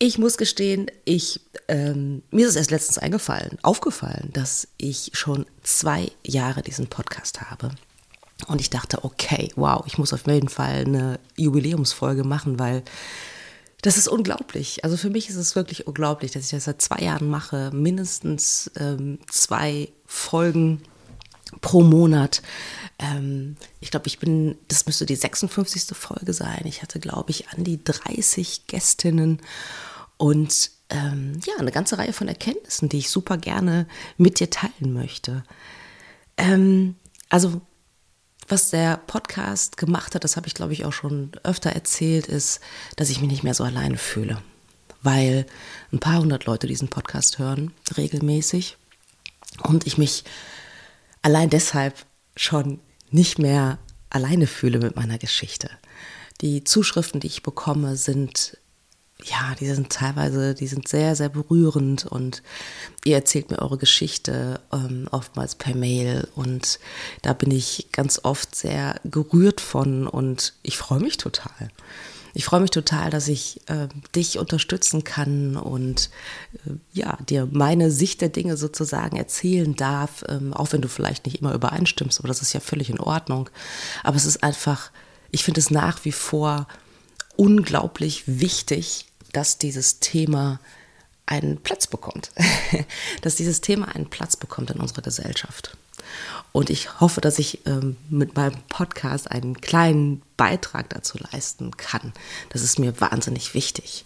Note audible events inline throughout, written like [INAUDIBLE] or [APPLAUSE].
Ich muss gestehen, ich, ähm, mir ist es erst letztens eingefallen, aufgefallen, dass ich schon zwei Jahre diesen Podcast habe. Und ich dachte, okay, wow, ich muss auf jeden Fall eine Jubiläumsfolge machen, weil das ist unglaublich. Also für mich ist es wirklich unglaublich, dass ich das seit zwei Jahren mache, mindestens ähm, zwei Folgen pro Monat. Ähm, ich glaube, ich bin, das müsste die 56. Folge sein. Ich hatte, glaube ich, an die 30 Gästinnen und ähm, ja, eine ganze Reihe von Erkenntnissen, die ich super gerne mit dir teilen möchte. Ähm, also, was der Podcast gemacht hat, das habe ich, glaube ich, auch schon öfter erzählt, ist, dass ich mich nicht mehr so alleine fühle. Weil ein paar hundert Leute diesen Podcast hören, regelmäßig. Und ich mich allein deshalb schon nicht mehr alleine fühle mit meiner Geschichte. Die Zuschriften, die ich bekomme, sind ja, die sind teilweise, die sind sehr, sehr berührend und ihr erzählt mir eure Geschichte ähm, oftmals per Mail und da bin ich ganz oft sehr gerührt von und ich freue mich total. Ich freue mich total, dass ich äh, dich unterstützen kann und äh, ja, dir meine Sicht der Dinge sozusagen erzählen darf, ähm, auch wenn du vielleicht nicht immer übereinstimmst, aber das ist ja völlig in Ordnung. Aber es ist einfach, ich finde es nach wie vor unglaublich wichtig, dass dieses Thema einen Platz bekommt, [LAUGHS] dass dieses Thema einen Platz bekommt in unserer Gesellschaft. Und ich hoffe, dass ich ähm, mit meinem Podcast einen kleinen Beitrag dazu leisten kann. Das ist mir wahnsinnig wichtig.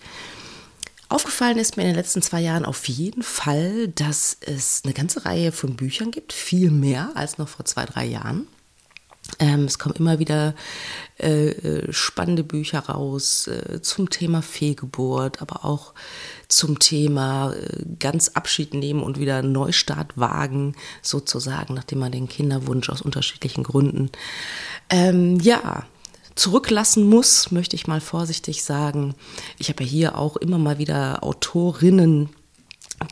Aufgefallen ist mir in den letzten zwei Jahren auf jeden Fall, dass es eine ganze Reihe von Büchern gibt, viel mehr als noch vor zwei, drei Jahren. Ähm, es kommen immer wieder äh, äh, spannende Bücher raus äh, zum Thema Fehlgeburt, aber auch zum Thema äh, ganz Abschied nehmen und wieder Neustart wagen, sozusagen, nachdem man den Kinderwunsch aus unterschiedlichen Gründen ähm, ja zurücklassen muss, möchte ich mal vorsichtig sagen. Ich habe ja hier auch immer mal wieder Autorinnen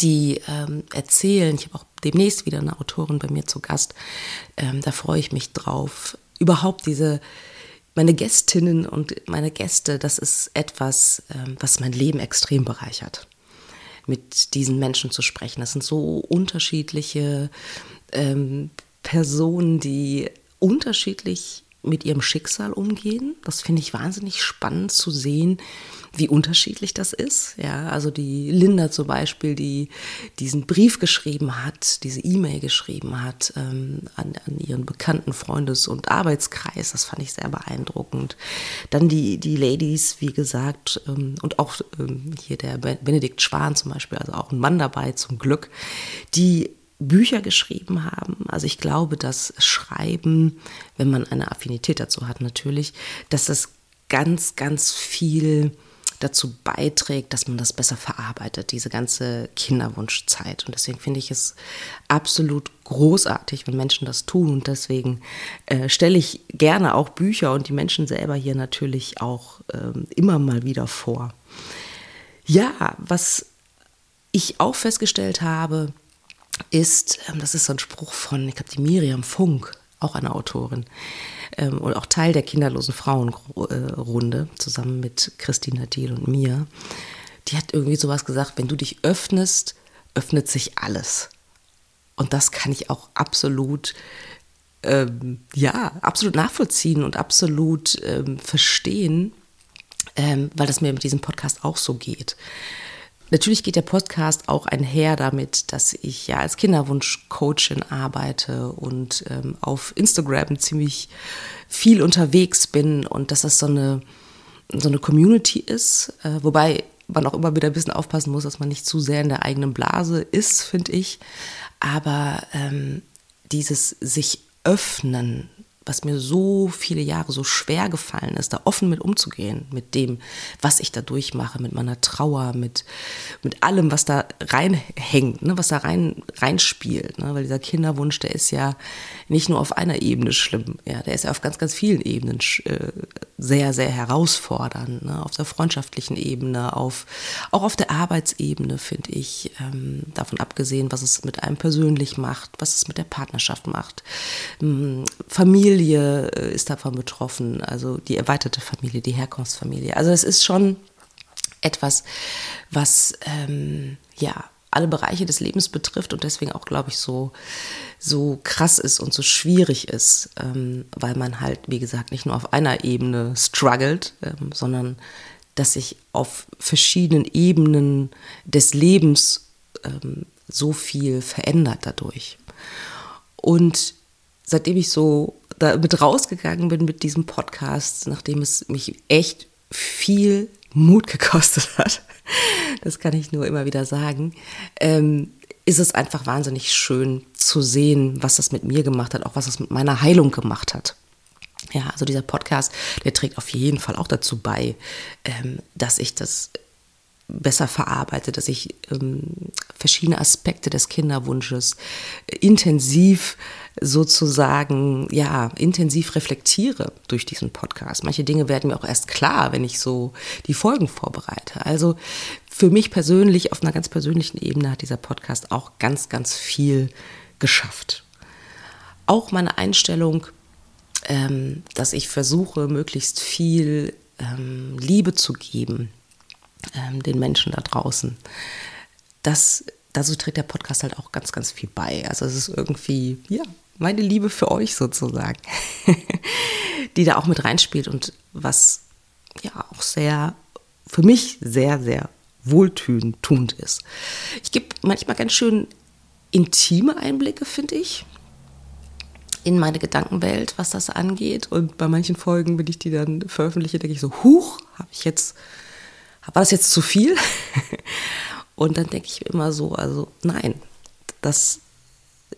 die ähm, erzählen. Ich habe auch demnächst wieder eine Autorin bei mir zu Gast. Ähm, da freue ich mich drauf. Überhaupt diese, meine Gästinnen und meine Gäste, das ist etwas, ähm, was mein Leben extrem bereichert. Mit diesen Menschen zu sprechen. Das sind so unterschiedliche ähm, Personen, die unterschiedlich mit ihrem Schicksal umgehen. Das finde ich wahnsinnig spannend zu sehen, wie unterschiedlich das ist. Ja, also die Linda zum Beispiel, die diesen Brief geschrieben hat, diese E-Mail geschrieben hat ähm, an, an, ihren bekannten Freundes- und Arbeitskreis, das fand ich sehr beeindruckend. Dann die, die Ladies, wie gesagt, ähm, und auch ähm, hier der Benedikt Schwan zum Beispiel, also auch ein Mann dabei zum Glück, die Bücher geschrieben haben. Also ich glaube, dass Schreiben, wenn man eine Affinität dazu hat natürlich, dass das ganz, ganz viel dazu beiträgt, dass man das besser verarbeitet, diese ganze Kinderwunschzeit. Und deswegen finde ich es absolut großartig, wenn Menschen das tun. Und deswegen äh, stelle ich gerne auch Bücher und die Menschen selber hier natürlich auch äh, immer mal wieder vor. Ja, was ich auch festgestellt habe, ist, ähm, das ist so ein Spruch von, ich glaube, die Miriam Funk, auch eine Autorin, ähm, und auch Teil der kinderlosen Frauenrunde, zusammen mit Christina Diel und mir. Die hat irgendwie sowas gesagt, wenn du dich öffnest, öffnet sich alles. Und das kann ich auch absolut, ähm, ja, absolut nachvollziehen und absolut ähm, verstehen, ähm, weil das mir mit diesem Podcast auch so geht. Natürlich geht der Podcast auch einher damit, dass ich ja als Kinderwunschcoachin arbeite und ähm, auf Instagram ziemlich viel unterwegs bin und dass das so eine, so eine Community ist, äh, wobei man auch immer wieder ein bisschen aufpassen muss, dass man nicht zu sehr in der eigenen Blase ist, finde ich. Aber ähm, dieses sich öffnen was mir so viele Jahre so schwer gefallen ist, da offen mit umzugehen, mit dem, was ich da durchmache, mit meiner Trauer, mit mit allem, was da reinhängt, ne, was da rein reinspielt, ne, weil dieser Kinderwunsch, der ist ja nicht nur auf einer Ebene schlimm, ja, der ist ja auf ganz, ganz vielen Ebenen äh, sehr, sehr herausfordernd, ne, auf der freundschaftlichen Ebene, auf auch auf der Arbeitsebene finde ich, ähm, davon abgesehen, was es mit einem persönlich macht, was es mit der Partnerschaft macht, ähm, Familie äh, ist davon betroffen, also die erweiterte Familie, die Herkunftsfamilie, also es ist schon etwas, was ähm, ja alle Bereiche des Lebens betrifft und deswegen auch, glaube ich, so, so krass ist und so schwierig ist, ähm, weil man halt, wie gesagt, nicht nur auf einer Ebene struggelt, ähm, sondern dass sich auf verschiedenen Ebenen des Lebens ähm, so viel verändert dadurch. Und seitdem ich so damit rausgegangen bin mit diesem Podcast, nachdem es mich echt viel Mut gekostet hat, das kann ich nur immer wieder sagen, ähm, ist es einfach wahnsinnig schön zu sehen, was das mit mir gemacht hat, auch was das mit meiner Heilung gemacht hat. Ja, also dieser Podcast, der trägt auf jeden Fall auch dazu bei, ähm, dass ich das besser verarbeite, dass ich ähm, verschiedene Aspekte des Kinderwunsches äh, intensiv sozusagen, ja, intensiv reflektiere durch diesen Podcast. Manche Dinge werden mir auch erst klar, wenn ich so die Folgen vorbereite. Also für mich persönlich, auf einer ganz persönlichen Ebene hat dieser Podcast auch ganz, ganz viel geschafft. Auch meine Einstellung, ähm, dass ich versuche, möglichst viel ähm, Liebe zu geben ähm, den Menschen da draußen. Das, dazu trägt der Podcast halt auch ganz, ganz viel bei. Also es ist irgendwie, ja, meine Liebe für euch sozusagen, [LAUGHS] die da auch mit reinspielt und was ja auch sehr, für mich sehr, sehr wohltuend ist. Ich gebe manchmal ganz schön intime Einblicke, finde ich, in meine Gedankenwelt, was das angeht. Und bei manchen Folgen, wenn ich die dann veröffentliche, denke ich so, huch, habe ich jetzt war das jetzt zu viel? [LAUGHS] Und dann denke ich immer so, also nein, das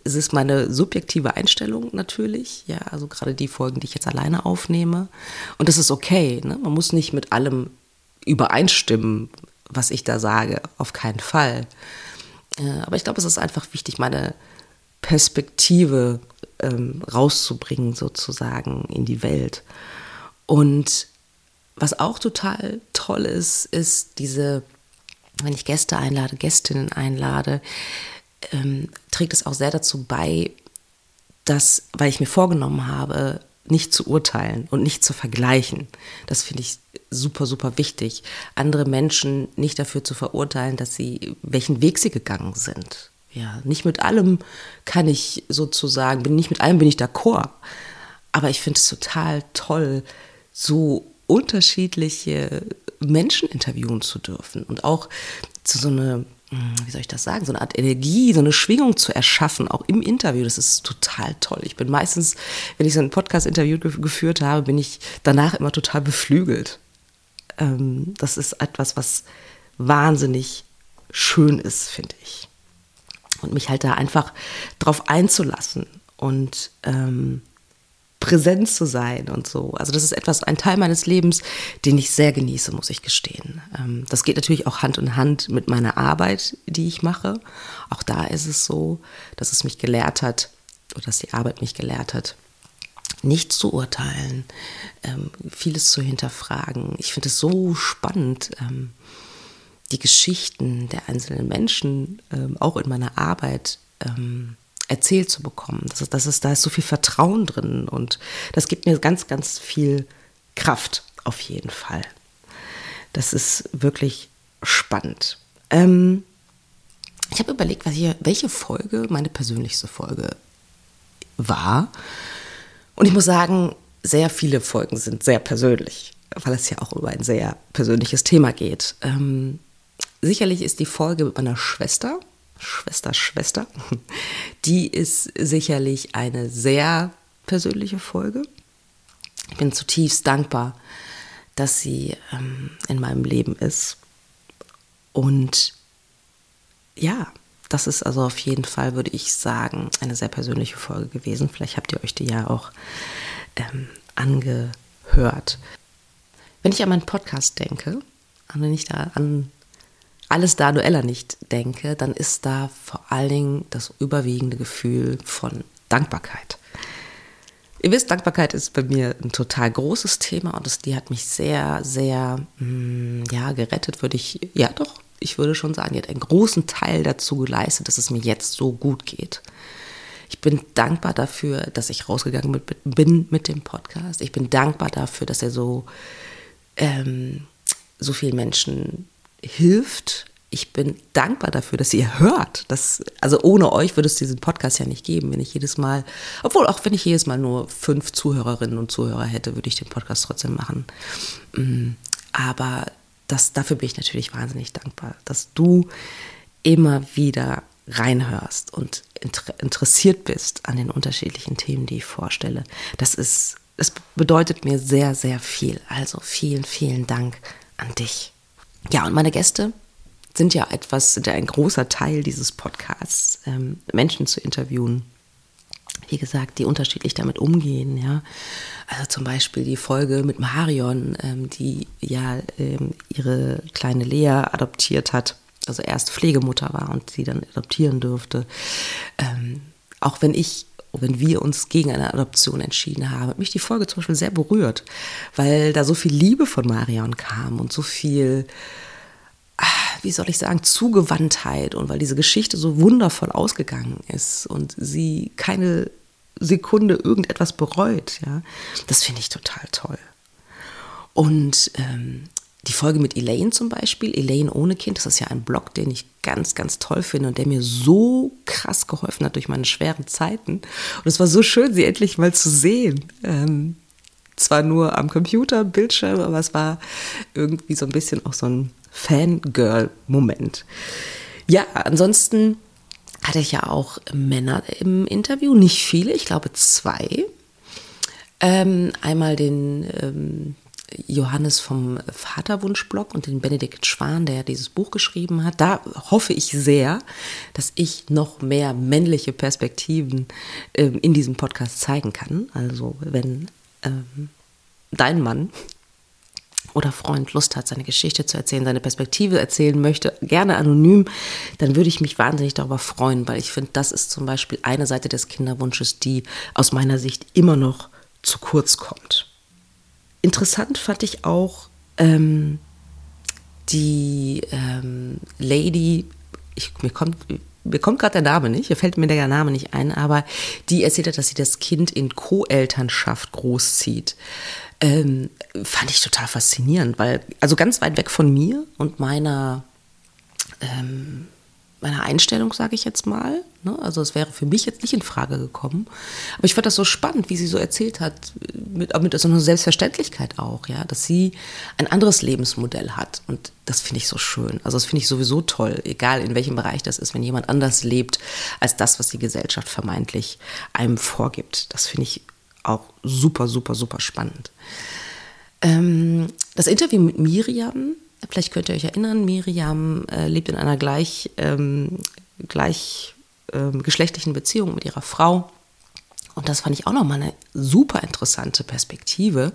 ist meine subjektive Einstellung natürlich, ja, also gerade die Folgen, die ich jetzt alleine aufnehme. Und das ist okay, ne? man muss nicht mit allem übereinstimmen, was ich da sage, auf keinen Fall. Äh, aber ich glaube, es ist einfach wichtig, meine Perspektive ähm, rauszubringen, sozusagen in die Welt. Und was auch total toll ist, ist diese, wenn ich Gäste einlade, Gästinnen einlade, ähm, trägt es auch sehr dazu bei, dass, weil ich mir vorgenommen habe, nicht zu urteilen und nicht zu vergleichen. Das finde ich super, super wichtig. Andere Menschen nicht dafür zu verurteilen, dass sie, welchen Weg sie gegangen sind. Ja, nicht mit allem kann ich sozusagen, bin nicht mit allem bin ich d'accord. Aber ich finde es total toll, so unterschiedliche Menschen interviewen zu dürfen und auch zu so eine, hm, wie soll ich das sagen, so eine Art Energie, so eine Schwingung zu erschaffen, auch im Interview. Das ist total toll. Ich bin meistens, wenn ich so ein Podcast-Interview geführt habe, bin ich danach immer total beflügelt. Ähm, das ist etwas, was wahnsinnig schön ist, finde ich. Und mich halt da einfach drauf einzulassen und ähm, präsent zu sein und so. Also das ist etwas, ein Teil meines Lebens, den ich sehr genieße, muss ich gestehen. Ähm, das geht natürlich auch Hand in Hand mit meiner Arbeit, die ich mache. Auch da ist es so, dass es mich gelehrt hat, oder dass die Arbeit mich gelehrt hat, nicht zu urteilen, ähm, vieles zu hinterfragen. Ich finde es so spannend, ähm, die Geschichten der einzelnen Menschen auch in meiner Arbeit erzählt zu bekommen. Das das ist, da ist so viel Vertrauen drin und das gibt mir ganz, ganz viel Kraft auf jeden Fall. Das ist wirklich spannend. Ähm, ich habe überlegt, hier, welche Folge meine persönlichste Folge war. Und ich muss sagen, sehr viele Folgen sind sehr persönlich, weil es ja auch über ein sehr persönliches Thema geht. Ähm, sicherlich ist die Folge mit meiner Schwester Schwester, Schwester, [LAUGHS] die ist sicherlich eine sehr persönliche Folge. Ich bin zutiefst dankbar, dass sie ähm, in meinem Leben ist. Und ja, das ist also auf jeden Fall, würde ich sagen, eine sehr persönliche Folge gewesen. Vielleicht habt ihr euch die ja auch ähm, angehört. Wenn ich an meinen Podcast denke, wenn ich da an alles da Dueller nicht denke, dann ist da vor allen Dingen das überwiegende Gefühl von Dankbarkeit. Ihr wisst, Dankbarkeit ist bei mir ein total großes Thema und das, die hat mich sehr, sehr, mh, hm, ja, gerettet, würde ich, ja doch, ich würde schon sagen, die hat einen großen Teil dazu geleistet, dass es mir jetzt so gut geht. Ich bin dankbar dafür, dass ich rausgegangen bin mit dem Podcast. Ich bin dankbar dafür, dass er so, ähm, so vielen Menschen hilft, ich bin dankbar dafür, dass ihr hört. Das, also ohne euch würde es diesen Podcast ja nicht geben, wenn ich jedes Mal, obwohl auch wenn ich jedes Mal nur fünf Zuhörerinnen und Zuhörer hätte, würde ich den Podcast trotzdem machen. Mm, aber das, dafür bin ich natürlich wahnsinnig dankbar, dass du immer wieder reinhörst und interessiert bist an den unterschiedlichen Themen, die ich vorstelle. Das ist, das bedeutet mir sehr, sehr viel. Also vielen, vielen Dank an dich. Ja, und meine Gäste sind ja etwas, sind ja ein großer Teil dieses Podcasts, ähm, Menschen zu interviewen. Wie gesagt, die unterschiedlich damit umgehen, ja. Also zum Beispiel die Folge mit Marion, ähm, die ja ähm, ihre kleine Lea adoptiert hat, also erst Pflegemutter war und sie dann adoptieren durfte. Ähm, auch wenn ich wenn wir uns gegen eine Adoption entschieden haben, hat mich die Folge zum Beispiel sehr berührt, weil da so viel Liebe von Marion kam und so viel wie soll ich sagen, Zugewandtheit und weil diese Geschichte so wundervoll ausgegangen ist und sie keine Sekunde irgendetwas bereut, ja, das finde ich total toll. Und ähm, die Folge mit Elaine zum Beispiel, Elaine ohne Kind, das ist ja ein Blog, den ich ganz, ganz toll finde und der mir so krass geholfen hat durch meine schweren Zeiten. Und es war so schön, sie endlich mal zu sehen. Ähm, zwar nur am Computer, Bildschirm, aber es war irgendwie so ein bisschen auch so ein Fangirl-Moment. Ja, ansonsten hatte ich ja auch Männer im Interview, nicht viele, ich glaube zwei. Ähm, einmal den ähm, Johannes vom Vaterwunschblog und den Benedikt Schwan, der dieses Buch geschrieben hat. Da hoffe ich sehr, dass ich noch mehr männliche Perspektiven ähm, in diesem Podcast zeigen kann. Also wenn ähm, dein Mann oder Freund Lust hat, seine Geschichte zu erzählen, seine Perspektive erzählen möchte, gerne anonym, dann würde ich mich wahnsinnig darüber freuen, weil ich finde, das ist zum Beispiel eine Seite des Kinderwunsches, die aus meiner Sicht immer noch zu kurz kommt. Interessant fand ich auch ähm, die ähm, Lady, ich, mir kommt, mir kommt gerade der Name nicht, mir fällt mir der Name nicht ein, aber die erzählt hat, dass sie das Kind in Co-Elternschaft großzieht. Ähm, fand ich total faszinierend, weil, also ganz weit weg von mir und meiner, ähm, meiner Einstellung, sage ich jetzt mal. Ne? Also es wäre für mich jetzt nicht in Frage gekommen. Aber ich fand das so spannend, wie sie so erzählt hat, mit, mit so einer Selbstverständlichkeit auch, ja, dass sie ein anderes Lebensmodell hat. Und das finde ich so schön. Also das finde ich sowieso toll, egal in welchem Bereich das ist, wenn jemand anders lebt als das, was die Gesellschaft vermeintlich einem vorgibt. Das finde ich auch super, super, super spannend. Ähm, das Interview mit Miriam, vielleicht könnt ihr euch erinnern, Miriam äh, lebt in einer gleich, ähm, gleich ähm, geschlechtlichen Beziehung mit ihrer Frau. Und das fand ich auch nochmal eine super interessante Perspektive,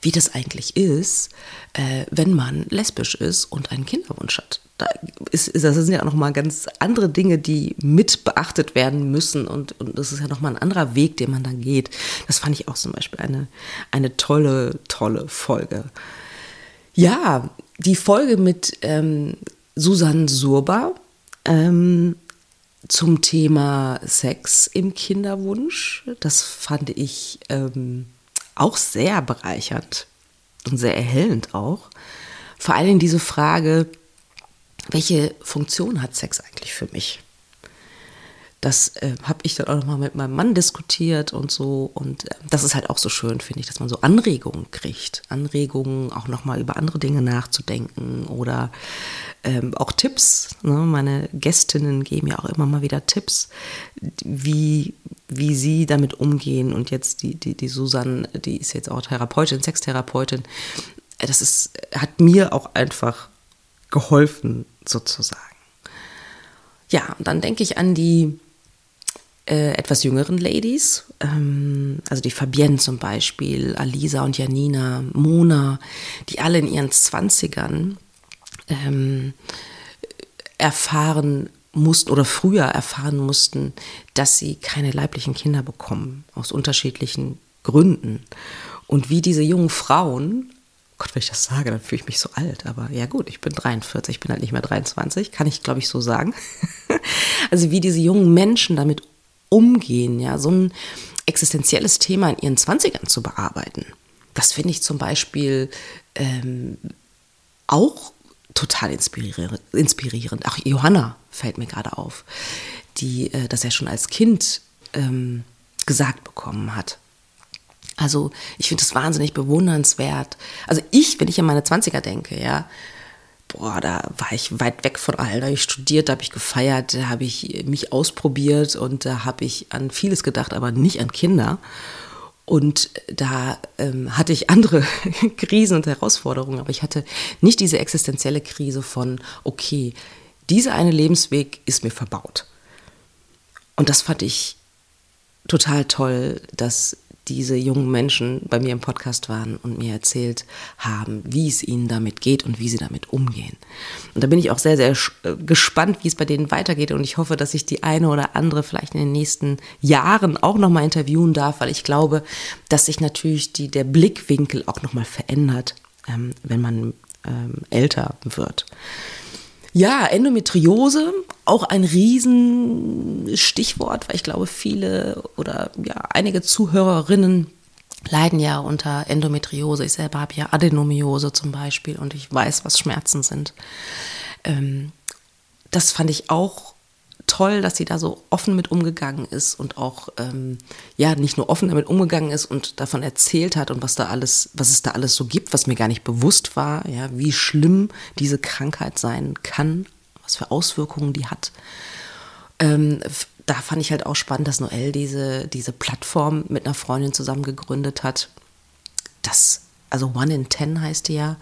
wie das eigentlich ist, äh, wenn man lesbisch ist und einen Kinderwunsch hat da ist, ist, das sind ja auch nochmal ganz andere Dinge, die mit beachtet werden müssen und, und das ist ja nochmal ein anderer Weg, den man dann geht. Das fand ich auch zum Beispiel eine, eine tolle, tolle Folge. Ja, die Folge mit ähm, Susanne Surba ähm, zum Thema Sex im Kinderwunsch, das fand ich ähm, auch sehr bereichernd und sehr erhellend auch. Vor allem diese Frage, welche Funktion hat Sex eigentlich für mich? Das äh, habe ich dann auch nochmal mit meinem Mann diskutiert und so. Und äh, das ist halt auch so schön, finde ich, dass man so Anregungen kriegt. Anregungen, auch nochmal über andere Dinge nachzudenken oder ähm, auch Tipps. Ne? Meine Gästinnen geben ja auch immer mal wieder Tipps, wie, wie sie damit umgehen. Und jetzt die, die, die Susanne, die ist jetzt auch Therapeutin, Sextherapeutin. Das ist, hat mir auch einfach geholfen, sozusagen. Ja, und dann denke ich an die äh, etwas jüngeren Ladies, ähm, also die Fabienne zum Beispiel, Alisa und Janina, Mona, die alle in ihren Zwanzigern ähm, erfahren mussten oder früher erfahren mussten, dass sie keine leiblichen Kinder bekommen, aus unterschiedlichen Gründen. Und wie diese jungen Frauen, Gott, wenn ich das sage, dann fühle ich mich so alt, aber ja gut, ich bin 43, ich bin halt nicht mehr 23, kann ich glaube ich so sagen. [LAUGHS] also wie diese jungen Menschen damit umgehen, ja, so ein existenzielles Thema in ihren 20ern zu bearbeiten. Das finde ich zum Beispiel ähm, auch total inspirierend. Auch Johanna fällt mir gerade auf, die äh, das ja schon als Kind ähm, gesagt bekommen hat. Also ich finde es wahnsinnig bewundernswert. Also ich, wenn ich an meine 20er denke, ja, boah, da war ich weit weg von allen. Da habe ich studiert, da habe ich gefeiert, da habe ich mich ausprobiert und da habe ich an vieles gedacht, aber nicht an Kinder. Und da ähm, hatte ich andere [LAUGHS] Krisen und Herausforderungen, aber ich hatte nicht diese existenzielle Krise von, okay, dieser eine Lebensweg ist mir verbaut. Und das fand ich total toll, dass diese jungen Menschen bei mir im Podcast waren und mir erzählt haben, wie es ihnen damit geht und wie sie damit umgehen. Und da bin ich auch sehr, sehr äh, gespannt, wie es bei denen weitergeht und ich hoffe, dass ich die eine oder andere vielleicht in den nächsten Jahren auch nochmal interviewen darf, weil ich glaube, dass sich natürlich die, der Blickwinkel auch nochmal verändert, ähm, wenn man ähm, älter wird. Ja, Endometriose, auch ein Riesenstichwort, weil ich glaube, viele oder ja, einige Zuhörerinnen leiden ja unter Endometriose. Ich selber habe ja Adenomiose zum Beispiel und ich weiß, was Schmerzen sind. Ähm, das fand ich auch toll, dass sie da so offen mit umgegangen ist und auch ähm, ja nicht nur offen damit umgegangen ist und davon erzählt hat und was da alles, was es da alles so gibt, was mir gar nicht bewusst war, ja, wie schlimm diese Krankheit sein kann, was für Auswirkungen die hat. Ähm, da fand ich halt auch spannend, dass Noel diese, diese Plattform mit einer Freundin zusammen gegründet hat. Das, also One in Ten heißt die ja,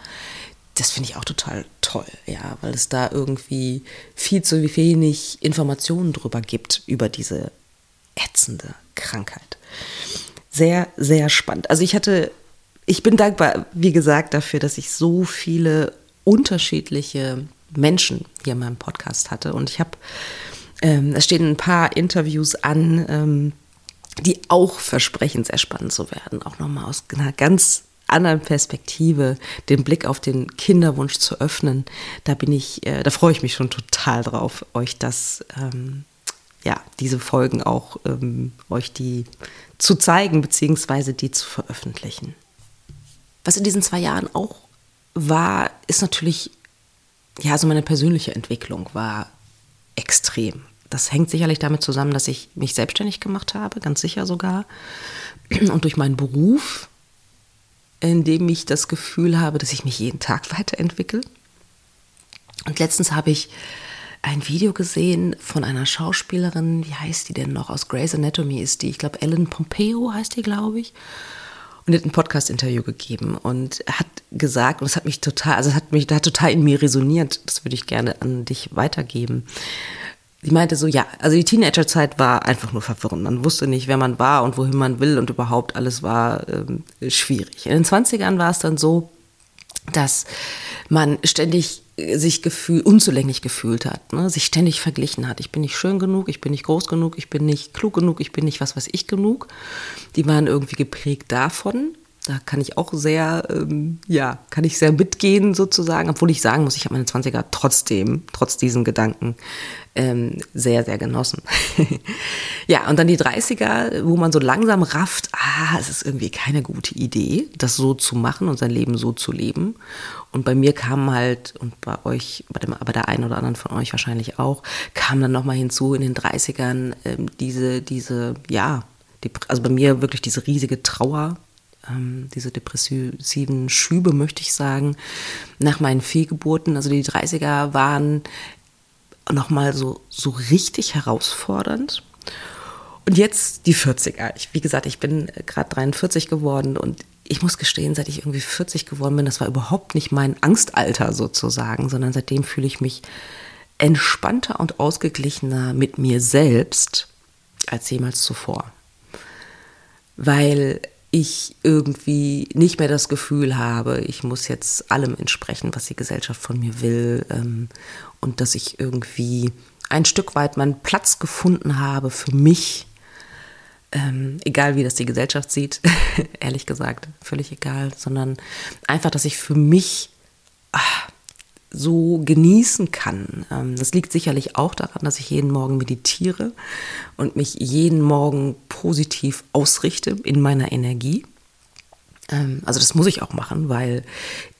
das finde ich auch total toll, ja, weil es da irgendwie viel zu wenig Informationen drüber gibt, über diese ätzende Krankheit. Sehr, sehr spannend. Also ich hatte, ich bin dankbar, wie gesagt, dafür, dass ich so viele unterschiedliche Menschen hier in meinem Podcast hatte. Und ich habe, ähm, es stehen ein paar Interviews an, ähm, die auch versprechen, sehr spannend zu werden. Auch nochmal aus einer ganz anderen Perspektive den Blick auf den Kinderwunsch zu öffnen. Da bin ich, äh, da freue ich mich schon total drauf, euch das, ähm, ja, diese Folgen auch ähm, euch die zu zeigen, beziehungsweise die zu veröffentlichen. Was in diesen zwei Jahren auch war, ist natürlich, ja, also meine persönliche Entwicklung war extrem. Das hängt sicherlich damit zusammen, dass ich mich selbstständig gemacht habe, ganz sicher sogar. Und durch meinen Beruf in dem ich das Gefühl habe, dass ich mich jeden Tag weiterentwickle. Und letztens habe ich ein Video gesehen von einer Schauspielerin, wie heißt die denn noch? Aus Grey's Anatomy ist die, ich glaube Ellen Pompeo heißt die, glaube ich. Und hat ein Podcast-Interview gegeben und hat gesagt, und das hat mich total, also hat mich da total in mir resoniert, das würde ich gerne an dich weitergeben. Sie meinte so, ja, also die Teenagerzeit war einfach nur verwirrend. Man wusste nicht, wer man war und wohin man will und überhaupt alles war ähm, schwierig. In den 20ern war es dann so, dass man ständig sich gefühl, unzulänglich gefühlt hat, ne? sich ständig verglichen hat. Ich bin nicht schön genug, ich bin nicht groß genug, ich bin nicht klug genug, ich bin nicht was weiß ich genug. Die waren irgendwie geprägt davon. Da kann ich auch sehr, ähm, ja, kann ich sehr mitgehen sozusagen, obwohl ich sagen muss, ich habe meine 20er trotzdem, trotz diesen Gedanken, ähm, sehr, sehr genossen. [LAUGHS] ja, und dann die 30er, wo man so langsam rafft, ah, es ist irgendwie keine gute Idee, das so zu machen und sein Leben so zu leben. Und bei mir kam halt, und bei euch, bei, dem, bei der einen oder anderen von euch wahrscheinlich auch, kam dann nochmal hinzu in den 30ern ähm, diese, diese, ja, die, also bei mir wirklich diese riesige Trauer ähm, diese depressiven Schübe, möchte ich sagen, nach meinen Fehlgeburten. Also die 30er waren nochmal so, so richtig herausfordernd. Und jetzt die 40er. Ich, wie gesagt, ich bin gerade 43 geworden und ich muss gestehen, seit ich irgendwie 40 geworden bin, das war überhaupt nicht mein Angstalter sozusagen, sondern seitdem fühle ich mich entspannter und ausgeglichener mit mir selbst als jemals zuvor. Weil ich irgendwie nicht mehr das Gefühl habe, ich muss jetzt allem entsprechen, was die Gesellschaft von mir will ähm, und dass ich irgendwie ein Stück weit meinen Platz gefunden habe für mich, ähm, egal wie das die Gesellschaft sieht, [LAUGHS] ehrlich gesagt, völlig egal, sondern einfach, dass ich für mich ach, so genießen kann. Ähm, das liegt sicherlich auch daran, dass ich jeden Morgen meditiere und mich jeden Morgen positiv ausrichte in meiner Energie. Ähm, also das muss ich auch machen, weil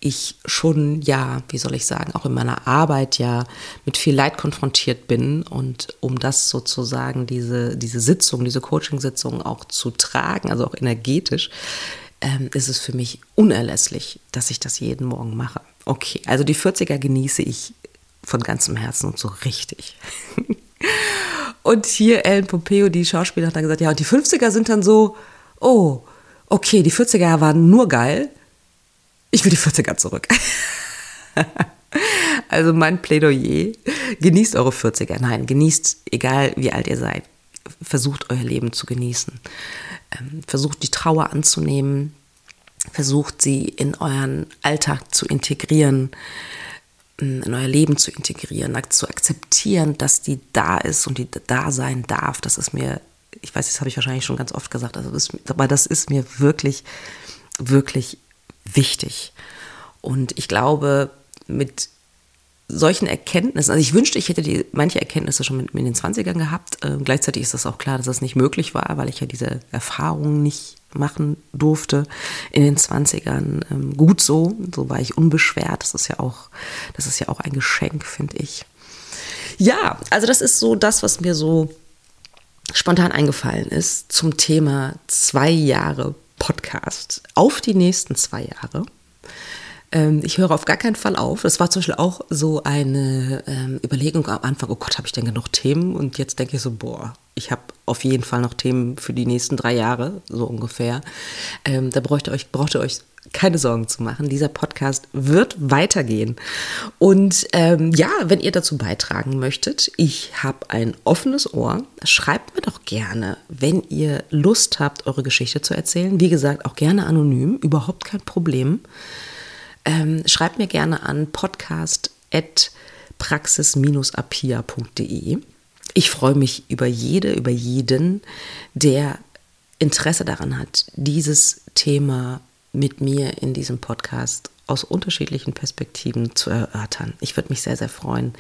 ich schon, ja, wie soll ich sagen, auch in meiner Arbeit ja mit viel Leid konfrontiert bin. Und um das sozusagen, diese, diese Sitzung, diese Coaching-Sitzung auch zu tragen, also auch energetisch, ähm, ist es für mich unerlässlich, dass ich das jeden Morgen mache. Okay, also die 40er genieße ich von ganzem Herzen und so richtig. [LAUGHS] und hier Ellen Pompeo, die Schauspielerin, hat dann gesagt, ja, und die 50er sind dann so, oh, okay, die 40er waren nur geil. Ich will die 40er zurück. [LAUGHS] also mein Plädoyer, genießt eure 40er. Nein, genießt, egal wie alt ihr seid, versucht euer Leben zu genießen. Ähm, versucht die Trauer anzunehmen, versucht sie in euren Alltag zu integrieren, in euer Leben zu integrieren, zu akzeptieren, dass die da ist und die da sein darf. Das ist mir, ich weiß, das habe ich wahrscheinlich schon ganz oft gesagt, aber das ist mir wirklich, wirklich wichtig. Und ich glaube, mit solchen Erkenntnissen, also ich wünschte, ich hätte die, manche Erkenntnisse schon mit, mit in den 20ern gehabt. Äh, gleichzeitig ist das auch klar, dass das nicht möglich war, weil ich ja diese Erfahrungen nicht machen durfte in den 20ern. Ähm, gut so, so war ich unbeschwert. Das ist ja auch, das ist ja auch ein Geschenk, finde ich. Ja, also das ist so das, was mir so spontan eingefallen ist zum Thema zwei Jahre Podcast auf die nächsten zwei Jahre. Ähm, ich höre auf gar keinen Fall auf. Das war zum Beispiel auch so eine ähm, Überlegung am Anfang, oh Gott, habe ich denn genug Themen? Und jetzt denke ich so, boah, ich habe auf jeden Fall noch Themen für die nächsten drei Jahre, so ungefähr. Ähm, da braucht ihr euch, braucht ihr euch keine Sorgen zu machen. Dieser Podcast wird weitergehen. Und ähm, ja, wenn ihr dazu beitragen möchtet, ich habe ein offenes Ohr. Schreibt mir doch gerne, wenn ihr Lust habt, eure Geschichte zu erzählen. Wie gesagt, auch gerne anonym, überhaupt kein Problem. Ähm, schreibt mir gerne an podcast.praxis-apia.de. Ich freue mich über jede, über jeden, der Interesse daran hat, dieses Thema mit mir in diesem Podcast aus unterschiedlichen Perspektiven zu erörtern. Ich würde mich sehr, sehr freuen,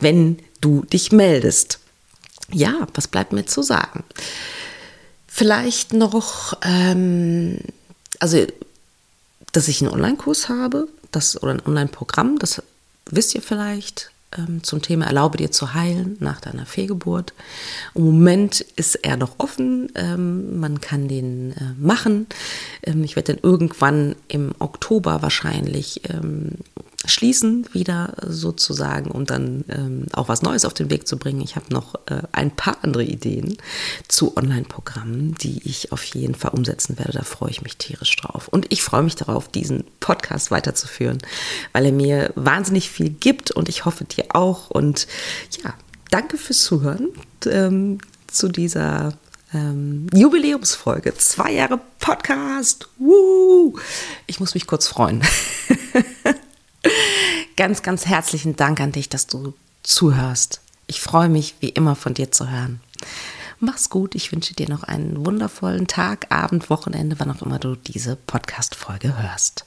wenn du dich meldest. Ja, was bleibt mir zu sagen? Vielleicht noch, ähm, also dass ich einen Online-Kurs habe, das, oder ein Online-Programm, das wisst ihr vielleicht, ähm, zum Thema Erlaube dir zu heilen nach deiner Fehlgeburt. Im Moment ist er noch offen, ähm, man kann den äh, machen. Ähm, ich werde den irgendwann im Oktober wahrscheinlich ähm, schließen wieder sozusagen, um dann ähm, auch was Neues auf den Weg zu bringen. Ich habe noch äh, ein paar andere Ideen zu Online-Programmen, die ich auf jeden Fall umsetzen werde. Da freue ich mich tierisch drauf. Und ich freue mich darauf, diesen Podcast weiterzuführen, weil er mir wahnsinnig viel gibt und ich hoffe dir auch. Und ja, danke fürs Zuhören ähm, zu dieser ähm, Jubiläumsfolge. Zwei Jahre Podcast. Woo! Ich muss mich kurz freuen. [LAUGHS] ganz, ganz herzlichen Dank an dich, dass du zuhörst. Ich freue mich, wie immer, von dir zu hören. Mach's gut. Ich wünsche dir noch einen wundervollen Tag, Abend, Wochenende, wann auch immer du diese Podcast-Folge hörst.